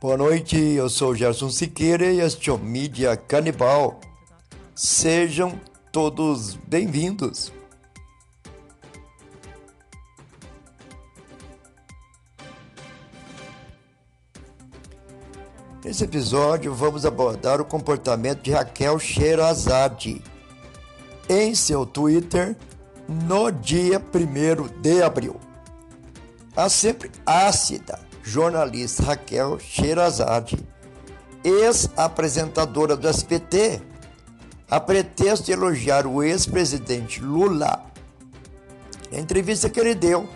Boa noite, eu sou Gerson Siqueira e este é o Mídia Canibal. Sejam todos bem-vindos. Nesse episódio, vamos abordar o comportamento de Raquel Sherazade em seu Twitter no dia 1 de abril. A sempre ácida jornalista Raquel Sherazade, ex-apresentadora do SBT, a pretexto de elogiar o ex-presidente Lula. Na entrevista que ele deu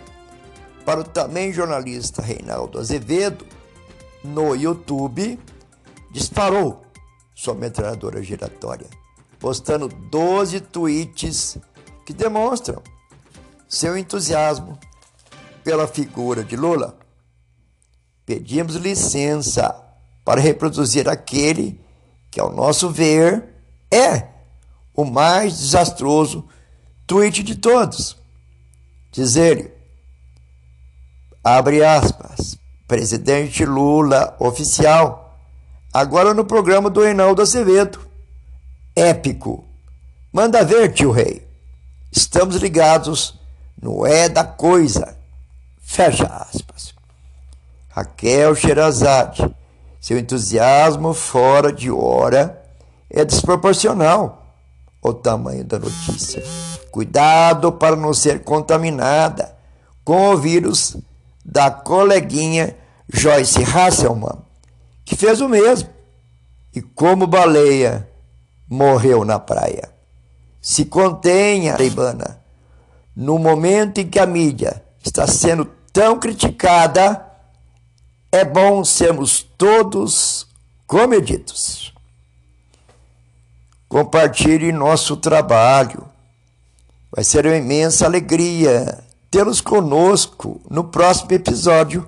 para o também jornalista Reinaldo Azevedo no YouTube, disparou sua metralhadora giratória, postando 12 tweets que demonstram seu entusiasmo pela figura de Lula pedimos licença para reproduzir aquele que, ao nosso ver, é o mais desastroso tweet de todos. Diz ele, abre aspas, presidente Lula oficial, agora no programa do Reinaldo Acevedo. Épico. Manda ver, tio rei. Estamos ligados no é da coisa. Fecha aspas. Raquel Sherazade. Seu entusiasmo fora de hora é desproporcional ao tamanho da notícia. Cuidado para não ser contaminada com o vírus da coleguinha Joyce Hasselman, que fez o mesmo e, como baleia, morreu na praia. Se contenha, Leibana, no momento em que a mídia está sendo tão criticada é bom sermos todos comedidos. Compartilhe nosso trabalho. Vai ser uma imensa alegria tê-los conosco no próximo episódio